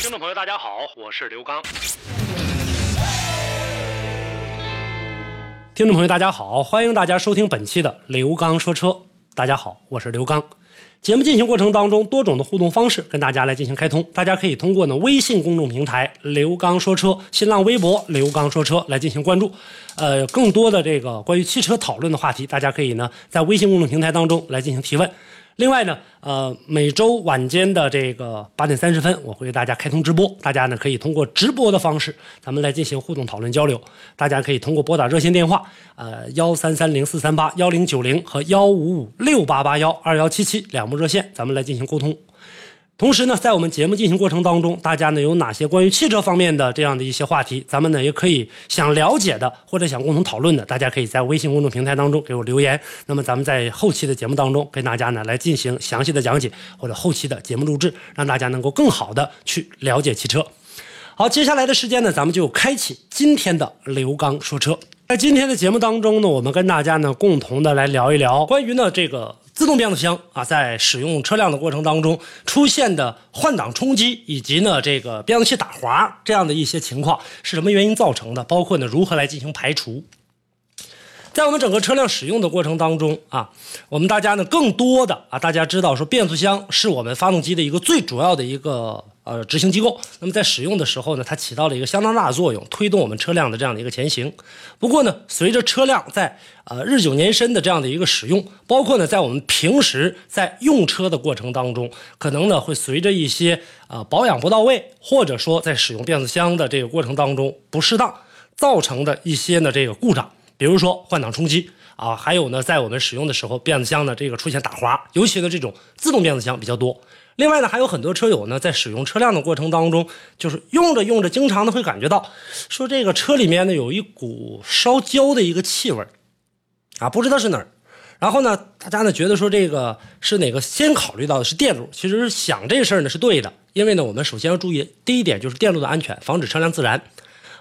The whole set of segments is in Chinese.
听众朋友，大家好，我是刘刚。听众朋友，大家好，欢迎大家收听本期的刘刚说车。大家好，我是刘刚。节目进行过程当中，多种的互动方式跟大家来进行开通。大家可以通过呢微信公众平台“刘刚说车”、新浪微博“刘刚说车”来进行关注。呃，更多的这个关于汽车讨论的话题，大家可以呢在微信公众平台当中来进行提问。另外呢，呃，每周晚间的这个八点三十分，我会给大家开通直播，大家呢可以通过直播的方式，咱们来进行互动讨论交流。大家可以通过拨打热线电话，呃，幺三三零四三八幺零九零和幺五五六八八幺二幺七七两部热线，咱们来进行沟通。同时呢，在我们节目进行过程当中，大家呢有哪些关于汽车方面的这样的一些话题，咱们呢也可以想了解的或者想共同讨论的，大家可以在微信公众平台当中给我留言。那么咱们在后期的节目当中跟大家呢来进行详细的讲解，或者后期的节目录制，让大家能够更好的去了解汽车。好，接下来的时间呢，咱们就开启今天的刘刚说车。在今天的节目当中呢，我们跟大家呢共同的来聊一聊关于呢这个。自动变速箱啊，在使用车辆的过程当中出现的换挡冲击，以及呢这个变速器打滑这样的一些情况，是什么原因造成的？包括呢如何来进行排除？在我们整个车辆使用的过程当中啊，我们大家呢更多的啊，大家知道说变速箱是我们发动机的一个最主要的一个。呃，执行机构，那么在使用的时候呢，它起到了一个相当大的作用，推动我们车辆的这样的一个前行。不过呢，随着车辆在呃日久年深的这样的一个使用，包括呢在我们平时在用车的过程当中，可能呢会随着一些呃保养不到位，或者说在使用变速箱的这个过程当中不适当造成的一些呢这个故障，比如说换挡冲击啊，还有呢在我们使用的时候变速箱呢这个出现打滑，尤其呢这种自动变速箱比较多。另外呢，还有很多车友呢，在使用车辆的过程当中，就是用着用着，经常的会感觉到，说这个车里面呢有一股烧焦的一个气味啊，不知道是哪儿。然后呢，大家呢觉得说这个是哪个？先考虑到的是电路，其实想这事儿呢是对的，因为呢，我们首先要注意第一点就是电路的安全，防止车辆自燃。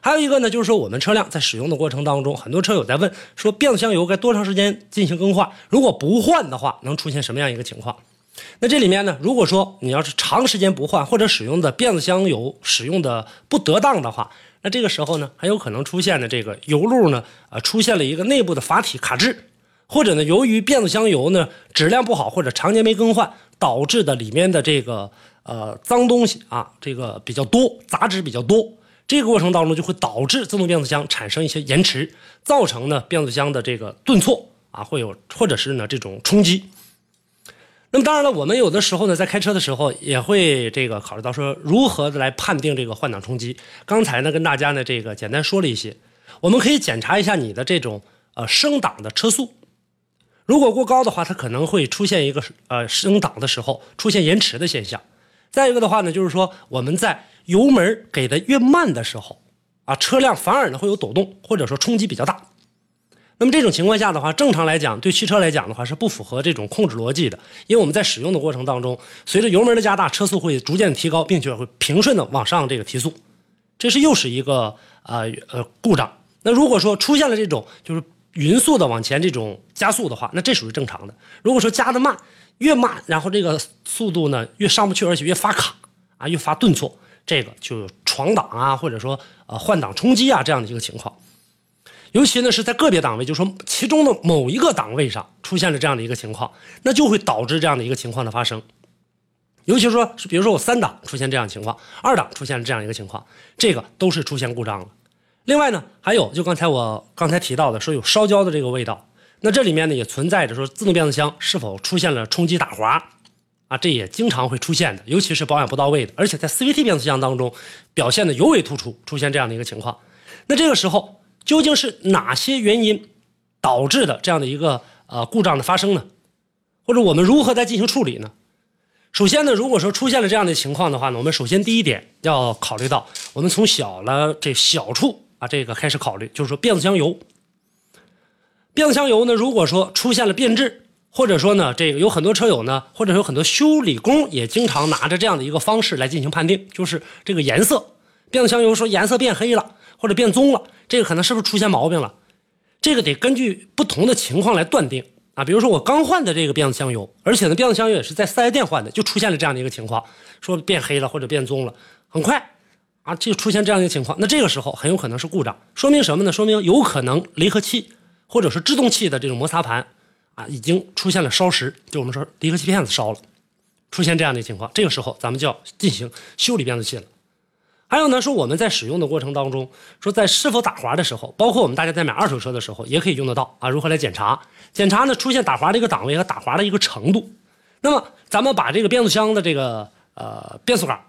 还有一个呢，就是说我们车辆在使用的过程当中，很多车友在问说变速箱油该多长时间进行更换？如果不换的话，能出现什么样一个情况？那这里面呢，如果说你要是长时间不换，或者使用的变速箱油使用的不得当的话，那这个时候呢，很有可能出现的这个油路呢，呃，出现了一个内部的阀体卡滞，或者呢，由于变速箱油呢质量不好，或者常年没更换，导致的里面的这个呃脏东西啊，这个比较多，杂质比较多，这个过程当中就会导致自动变速箱产生一些延迟，造成呢变速箱的这个顿挫啊，会有或者是呢这种冲击。那么当然了，我们有的时候呢，在开车的时候也会这个考虑到说如何来判定这个换挡冲击。刚才呢，跟大家呢这个简单说了一些，我们可以检查一下你的这种呃升档的车速，如果过高的话，它可能会出现一个呃升档的时候出现延迟的现象。再一个的话呢，就是说我们在油门给的越慢的时候，啊，车辆反而呢会有抖动，或者说冲击比较大。那么这种情况下的话，正常来讲，对汽车来讲的话是不符合这种控制逻辑的，因为我们在使用的过程当中，随着油门的加大，车速会逐渐提高，并且会平顺的往上这个提速，这是又是一个呃呃故障。那如果说出现了这种就是匀速的往前这种加速的话，那这属于正常的。如果说加的慢，越慢，然后这个速度呢越上不去，而且越发卡啊，越发顿挫，这个就闯档啊，或者说呃换挡冲击啊这样的一个情况。尤其呢是在个别档位，就是说其中的某一个档位上出现了这样的一个情况，那就会导致这样的一个情况的发生。尤其说，是比如说我三档出现这样情况，二档出现了这样一个情况，这个都是出现故障了。另外呢，还有就刚才我刚才提到的，说有烧焦的这个味道，那这里面呢也存在着说自动变速箱是否出现了冲击打滑啊，这也经常会出现的，尤其是保养不到位的，而且在 CVT 变速箱当中表现的尤为突出，出现这样的一个情况。那这个时候。究竟是哪些原因导致的这样的一个呃故障的发生呢？或者我们如何在进行处理呢？首先呢，如果说出现了这样的情况的话呢，我们首先第一点要考虑到，我们从小了这小处啊这个开始考虑，就是说变速箱油。变速箱油呢，如果说出现了变质，或者说呢，这个有很多车友呢，或者有很多修理工也经常拿着这样的一个方式来进行判定，就是这个颜色，变速箱油说颜色变黑了或者变棕了，这个可能是不是出现毛病了？这个得根据不同的情况来断定啊。比如说我刚换的这个变速箱油，而且呢，变速箱油也是在四 S 店换的，就出现了这样的一个情况，说变黑了或者变棕了，很快啊，就出现这样一个情况，那这个时候很有可能是故障，说明什么呢？说明有可能离合器或者是制动器的这种摩擦盘。啊，已经出现了烧蚀，就我们说离合器片子烧了，出现这样的情况，这个时候咱们就要进行修理变速器了。还有呢，说我们在使用的过程当中，说在是否打滑的时候，包括我们大家在买二手车的时候，也可以用得到啊。如何来检查？检查呢，出现打滑的一个档位和打滑的一个程度。那么咱们把这个变速箱的这个呃变速杆，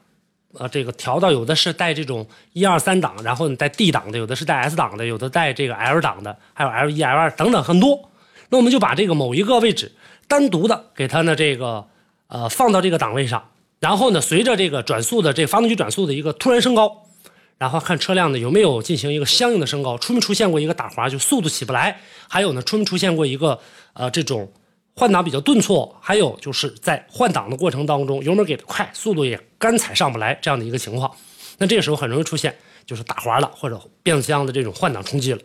呃这个调到有的是带这种一二三档，然后你带 D 档的，有的是带 S 档的，有的带这个 L 档的，还有 L 一、L 二等等很多。那我们就把这个某一个位置单独的给它呢这个呃放到这个档位上，然后呢随着这个转速的这发动机转速的一个突然升高，然后看车辆呢有没有进行一个相应的升高，出没出现过一个打滑就速度起不来，还有呢出没出现过一个呃这种换挡比较顿挫，还有就是在换挡的过程当中油门给的快，速度也干踩上不来这样的一个情况，那这个时候很容易出现就是打滑了或者变速箱的这种换挡冲击了。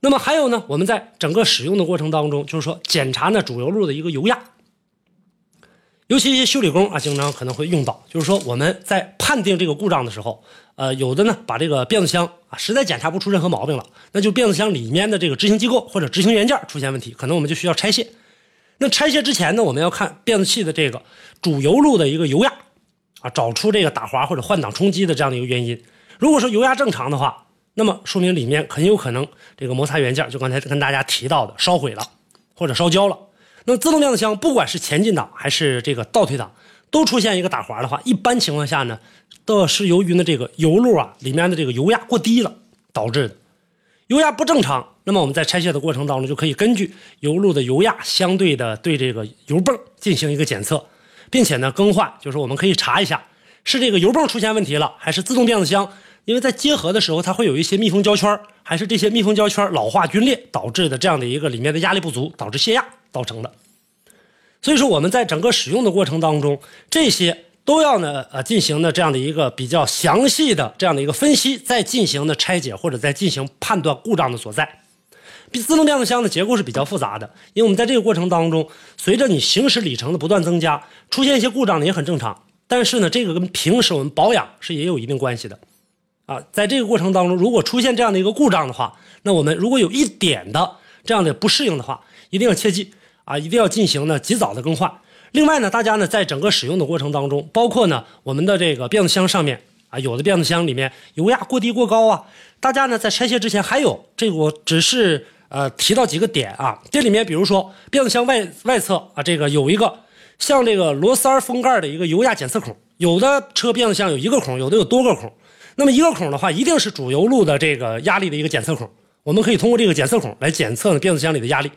那么还有呢，我们在整个使用的过程当中，就是说检查呢主油路的一个油压，尤其一些修理工啊，经常可能会用到，就是说我们在判定这个故障的时候，呃，有的呢把这个变速箱啊实在检查不出任何毛病了，那就变速箱里面的这个执行机构或者执行元件出现问题，可能我们就需要拆卸。那拆卸之前呢，我们要看变速器的这个主油路的一个油压啊，找出这个打滑或者换挡冲击的这样的一个原因。如果说油压正常的话，那么说明里面很有可能这个摩擦元件，就刚才跟大家提到的烧毁了或者烧焦了。那自动变速箱不管是前进档还是这个倒退档，都出现一个打滑的话，一般情况下呢，都是由于呢这个油路啊里面的这个油压过低了导致的。油压不正常，那么我们在拆卸的过程当中就可以根据油路的油压相对的对这个油泵进行一个检测，并且呢更换，就是我们可以查一下是这个油泵出现问题了，还是自动变速箱。因为在结合的时候，它会有一些密封胶圈，还是这些密封胶圈老化龟裂导致的这样的一个里面的压力不足，导致泄压造成的。所以说我们在整个使用的过程当中，这些都要呢呃进行的这样的一个比较详细的这样的一个分析，再进行的拆解或者再进行判断故障的所在。自动变速箱的结构是比较复杂的，因为我们在这个过程当中，随着你行驶里程的不断增加，出现一些故障呢也很正常。但是呢，这个跟平时我们保养是也有一定关系的。啊，在这个过程当中，如果出现这样的一个故障的话，那我们如果有一点的这样的不适应的话，一定要切记啊，一定要进行呢及早的更换。另外呢，大家呢在整个使用的过程当中，包括呢我们的这个变速箱上面啊，有的变速箱里面油压过低过高啊，大家呢在拆卸之前还有这个，我只是呃提到几个点啊，这里面比如说变速箱外外侧啊，这个有一个像这个螺丝封盖的一个油压检测孔，有的车变速箱有一个孔，有的有多个孔。那么一个孔的话，一定是主油路的这个压力的一个检测孔，我们可以通过这个检测孔来检测变速箱里的压力。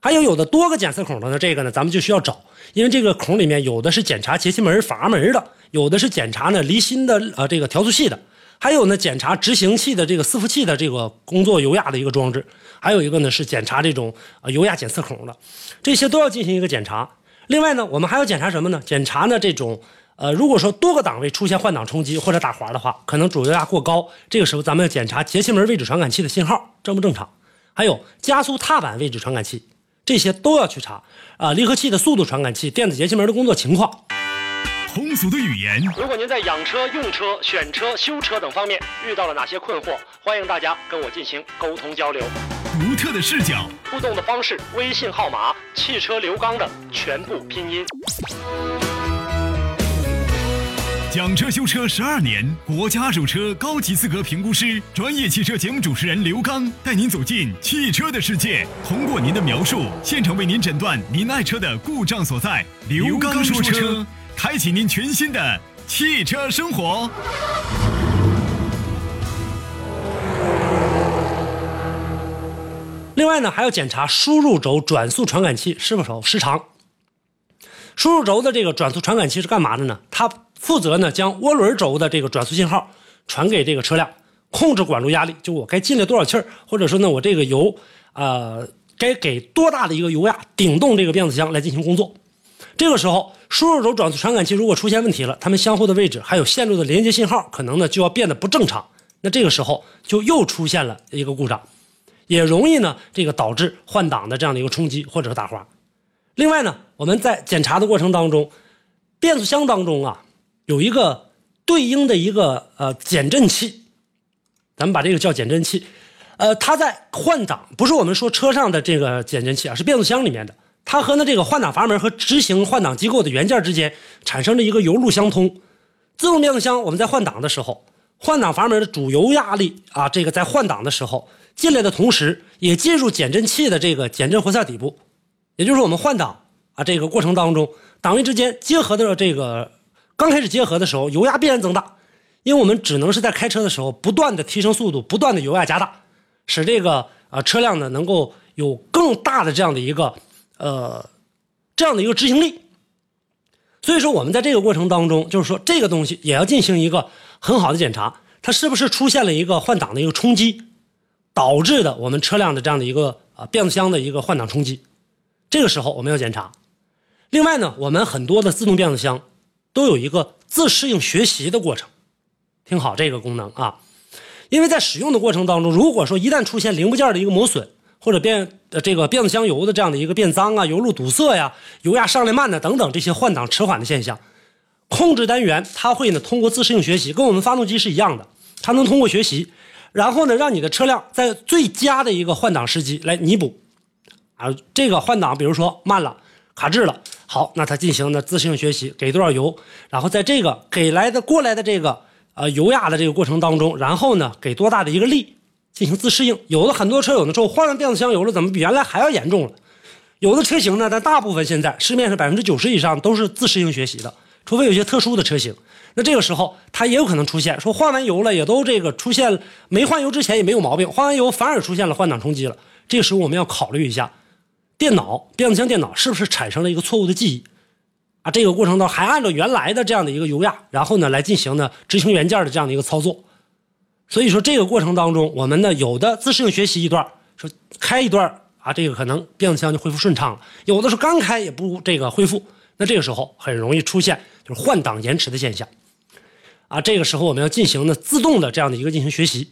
还有有的多个检测孔的呢，这个呢咱们就需要找，因为这个孔里面有的是检查节气门阀门的，有的是检查呢离心的呃这个调速器的，还有呢检查执行器的这个伺服器的这个工作油压的一个装置，还有一个呢是检查这种呃油压检测孔的，这些都要进行一个检查。另外呢，我们还要检查什么呢？检查呢这种。呃，如果说多个档位出现换挡冲击或者打滑的话，可能主油压过高。这个时候，咱们要检查节气门位置传感器的信号正不正常，还有加速踏板位置传感器，这些都要去查。啊，离合器的速度传感器、电子节气门的工作情况。通俗的语言。如果您在养车、用车、选车、修车等方面遇到了哪些困惑，欢迎大家跟我进行沟通交流。独特的视角，互动的方式，微信号码：汽车刘刚的全部拼音。讲车修车十二年，国家二手车高级资格评估师，专业汽车节目主持人刘刚带您走进汽车的世界，通过您的描述，现场为您诊断您爱车的故障所在。刘刚说车，开启您全新的汽车生活。另外呢，还要检查输入轴转速传感器是否失常。输入轴的这个转速传感器是干嘛的呢？它负责呢将涡轮轴的这个转速信号传给这个车辆，控制管路压力，就我该进来多少气儿，或者说呢我这个油呃该给多大的一个油压顶动这个变速箱来进行工作。这个时候，输入轴转速传感器如果出现问题了，它们相互的位置还有线路的连接信号可能呢就要变得不正常。那这个时候就又出现了一个故障，也容易呢这个导致换挡的这样的一个冲击或者是打滑。另外呢，我们在检查的过程当中，变速箱当中啊有一个对应的一个呃减震器，咱们把这个叫减震器，呃，它在换挡，不是我们说车上的这个减震器啊，是变速箱里面的。它和呢这个换挡阀门和执行换挡机构的元件之间产生了一个油路相通。自动变速箱我们在换挡的时候，换挡阀门的主油压力啊，这个在换挡的时候进来的同时，也进入减震器的这个减震活塞底部。也就是我们换挡啊，这个过程当中，档位之间结合的这个刚开始结合的时候，油压必然增大，因为我们只能是在开车的时候不断的提升速度，不断的油压加大，使这个啊车辆呢能够有更大的这样的一个呃这样的一个执行力。所以说，我们在这个过程当中，就是说这个东西也要进行一个很好的检查，它是不是出现了一个换挡的一个冲击，导致的我们车辆的这样的一个啊变速箱的一个换挡冲击。这个时候我们要检查。另外呢，我们很多的自动变速箱都有一个自适应学习的过程。听好这个功能啊，因为在使用的过程当中，如果说一旦出现零部件的一个磨损，或者变呃这个变速箱油的这样的一个变脏啊，油路堵塞呀，油压上来慢的等等这些换挡迟缓的现象，控制单元它会呢通过自适应学习，跟我们发动机是一样的，它能通过学习，然后呢让你的车辆在最佳的一个换挡时机来弥补。啊，这个换挡，比如说慢了，卡滞了，好，那它进行的自适应学习，给多少油，然后在这个给来的过来的这个呃油压的这个过程当中，然后呢给多大的一个力进行自适应。有的很多车友呢说，我换了变速箱油了，怎么比原来还要严重了？有的车型呢，但大部分现在市面上百分之九十以上都是自适应学习的，除非有些特殊的车型，那这个时候它也有可能出现，说换完油了也都这个出现没换油之前也没有毛病，换完油反而出现了换挡冲击了，这个时候我们要考虑一下。电脑变速箱电脑是不是产生了一个错误的记忆啊？这个过程当中还按照原来的这样的一个油压，然后呢来进行呢执行元件的这样的一个操作。所以说这个过程当中，我们呢有的自适应学习一段，说开一段啊，这个可能变速箱就恢复顺畅了；有的是刚开也不这个恢复，那这个时候很容易出现就是换挡延迟的现象啊。这个时候我们要进行呢自动的这样的一个进行学习。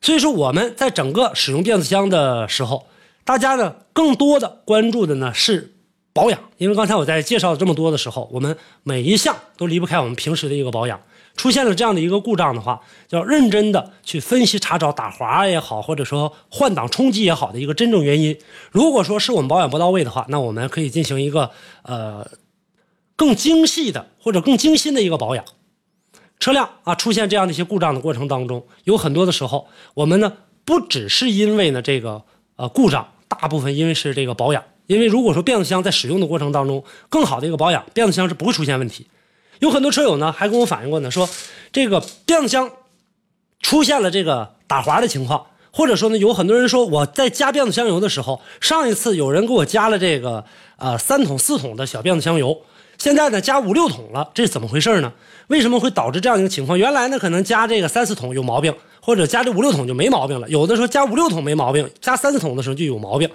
所以说我们在整个使用变速箱的时候。大家呢，更多的关注的呢是保养，因为刚才我在介绍这么多的时候，我们每一项都离不开我们平时的一个保养。出现了这样的一个故障的话，要认真的去分析查找打滑也好，或者说换挡冲击也好的一个真正原因。如果说是我们保养不到位的话，那我们可以进行一个呃更精细的或者更精心的一个保养。车辆啊出现这样的一些故障的过程当中，有很多的时候，我们呢不只是因为呢这个呃故障。大部分因为是这个保养，因为如果说变速箱在使用的过程当中更好的一个保养，变速箱是不会出现问题。有很多车友呢还跟我反映过呢，说这个变速箱出现了这个打滑的情况，或者说呢有很多人说我在加变速箱油的时候，上一次有人给我加了这个呃三桶四桶的小变速箱油，现在呢加五六桶了，这是怎么回事呢？为什么会导致这样一个情况？原来呢可能加这个三四桶有毛病。或者加这五六桶就没毛病了，有的时候加五六桶没毛病，加三四桶的时候就有毛病。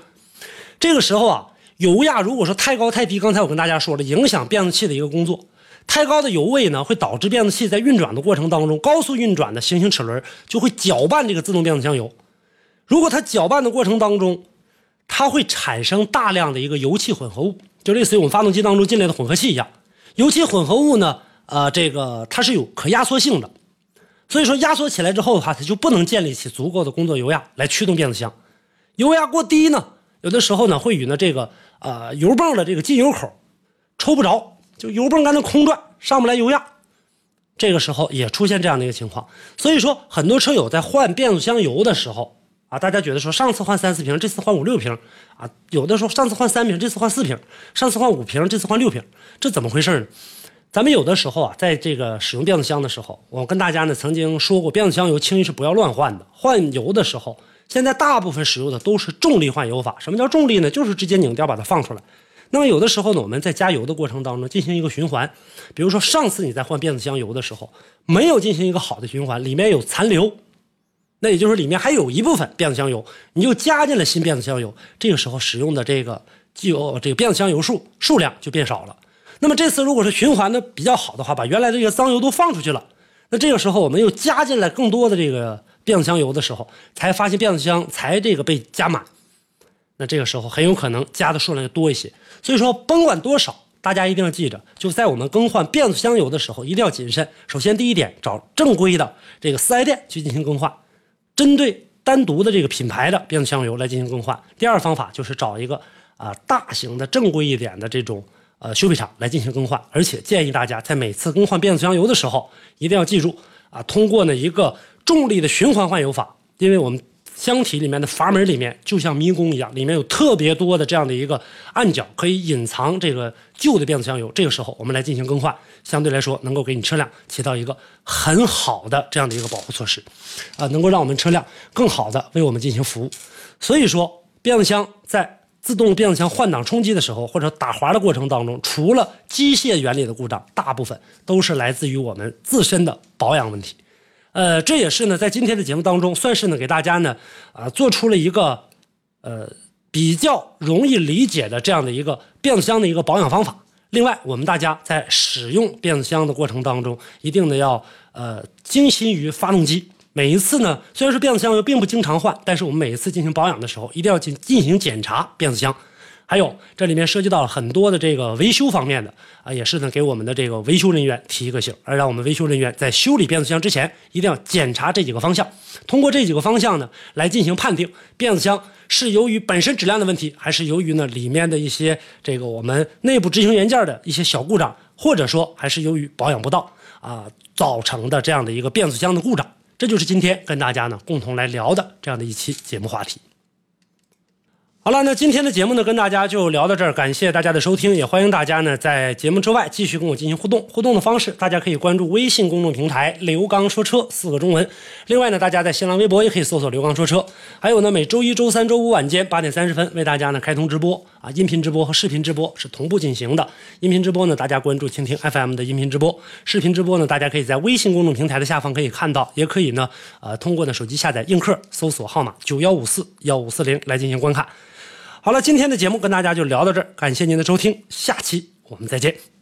这个时候啊，油压如果说太高太低，刚才我跟大家说了，影响变速器的一个工作。太高的油位呢，会导致变速器在运转的过程当中，高速运转的行星齿轮就会搅拌这个自动变速箱油。如果它搅拌的过程当中，它会产生大量的一个油气混合物，就类似于我们发动机当中进来的混合气一样。油气混合物呢，呃，这个它是有可压缩性的。所以说压缩起来之后的话，它就不能建立起足够的工作油压来驱动变速箱。油压过低呢，有的时候呢会与呢这个呃油泵的这个进油口抽不着，就油泵干那空转，上不来油压。这个时候也出现这样的一个情况。所以说很多车友在换变速箱油的时候啊，大家觉得说上次换三四瓶，这次换五六瓶啊，有的时候上次换三瓶，这次换四瓶，上次换五瓶，这次换六瓶，这怎么回事呢？咱们有的时候啊，在这个使用变速箱的时候，我跟大家呢曾经说过，变速箱油轻易是不要乱换的。换油的时候，现在大部分使用的都是重力换油法。什么叫重力呢？就是直接拧掉把它放出来。那么有的时候呢，我们在加油的过程当中进行一个循环，比如说上次你在换变速箱油的时候没有进行一个好的循环，里面有残留，那也就是里面还有一部分变速箱油，你又加进了新变速箱油，这个时候使用的这个机油这个变速箱油数数量就变少了。那么这次如果是循环的比较好的话，把原来这个脏油都放出去了，那这个时候我们又加进来更多的这个变速箱油的时候，才发现变速箱才这个被加满。那这个时候很有可能加的数量就多一些，所以说甭管多少，大家一定要记着，就在我们更换变速箱油的时候一定要谨慎。首先第一点，找正规的这个四 S 店去进行更换，针对单独的这个品牌的变速箱油来进行更换。第二方法就是找一个啊大型的正规一点的这种呃修理厂来进行更换，而且建议大家在每次更换变速箱油的时候一定要记住啊，通过呢一个重力的循环换油法，因为我们。箱体里面的阀门里面就像迷宫一样，里面有特别多的这样的一个暗角，可以隐藏这个旧的变速箱油。这个时候我们来进行更换，相对来说能够给你车辆起到一个很好的这样的一个保护措施，啊，能够让我们车辆更好的为我们进行服务。所以说，变速箱在自动变速箱换挡冲击的时候，或者打滑的过程当中，除了机械原理的故障，大部分都是来自于我们自身的保养问题。呃，这也是呢，在今天的节目当中，算是呢给大家呢，啊，做出了一个，呃，比较容易理解的这样的一个变速箱的一个保养方法。另外，我们大家在使用变速箱的过程当中，一定呢要呃精心于发动机。每一次呢，虽然说变速箱油并不经常换，但是我们每一次进行保养的时候，一定要进进行检查变速箱。还有，这里面涉及到了很多的这个维修方面的啊，也是呢给我们的这个维修人员提一个醒，而让我们维修人员在修理变速箱之前，一定要检查这几个方向。通过这几个方向呢，来进行判定变速箱是由于本身质量的问题，还是由于呢里面的一些这个我们内部执行元件的一些小故障，或者说还是由于保养不当啊造成的这样的一个变速箱的故障。这就是今天跟大家呢共同来聊的这样的一期节目话题。好了，那今天的节目呢，跟大家就聊到这儿，感谢大家的收听，也欢迎大家呢在节目之外继续跟我进行互动。互动的方式，大家可以关注微信公众平台“刘刚说车”四个中文。另外呢，大家在新浪微博也可以搜索“刘刚说车”。还有呢，每周一周三周五晚间八点三十分为大家呢开通直播啊，音频直播和视频直播是同步进行的。音频直播呢，大家关注蜻蜓 FM 的音频直播；视频直播呢，大家可以在微信公众平台的下方可以看到，也可以呢呃通过呢手机下载映客，搜索号码九幺五四幺五四零来进行观看。好了，今天的节目跟大家就聊到这儿，感谢您的收听，下期我们再见。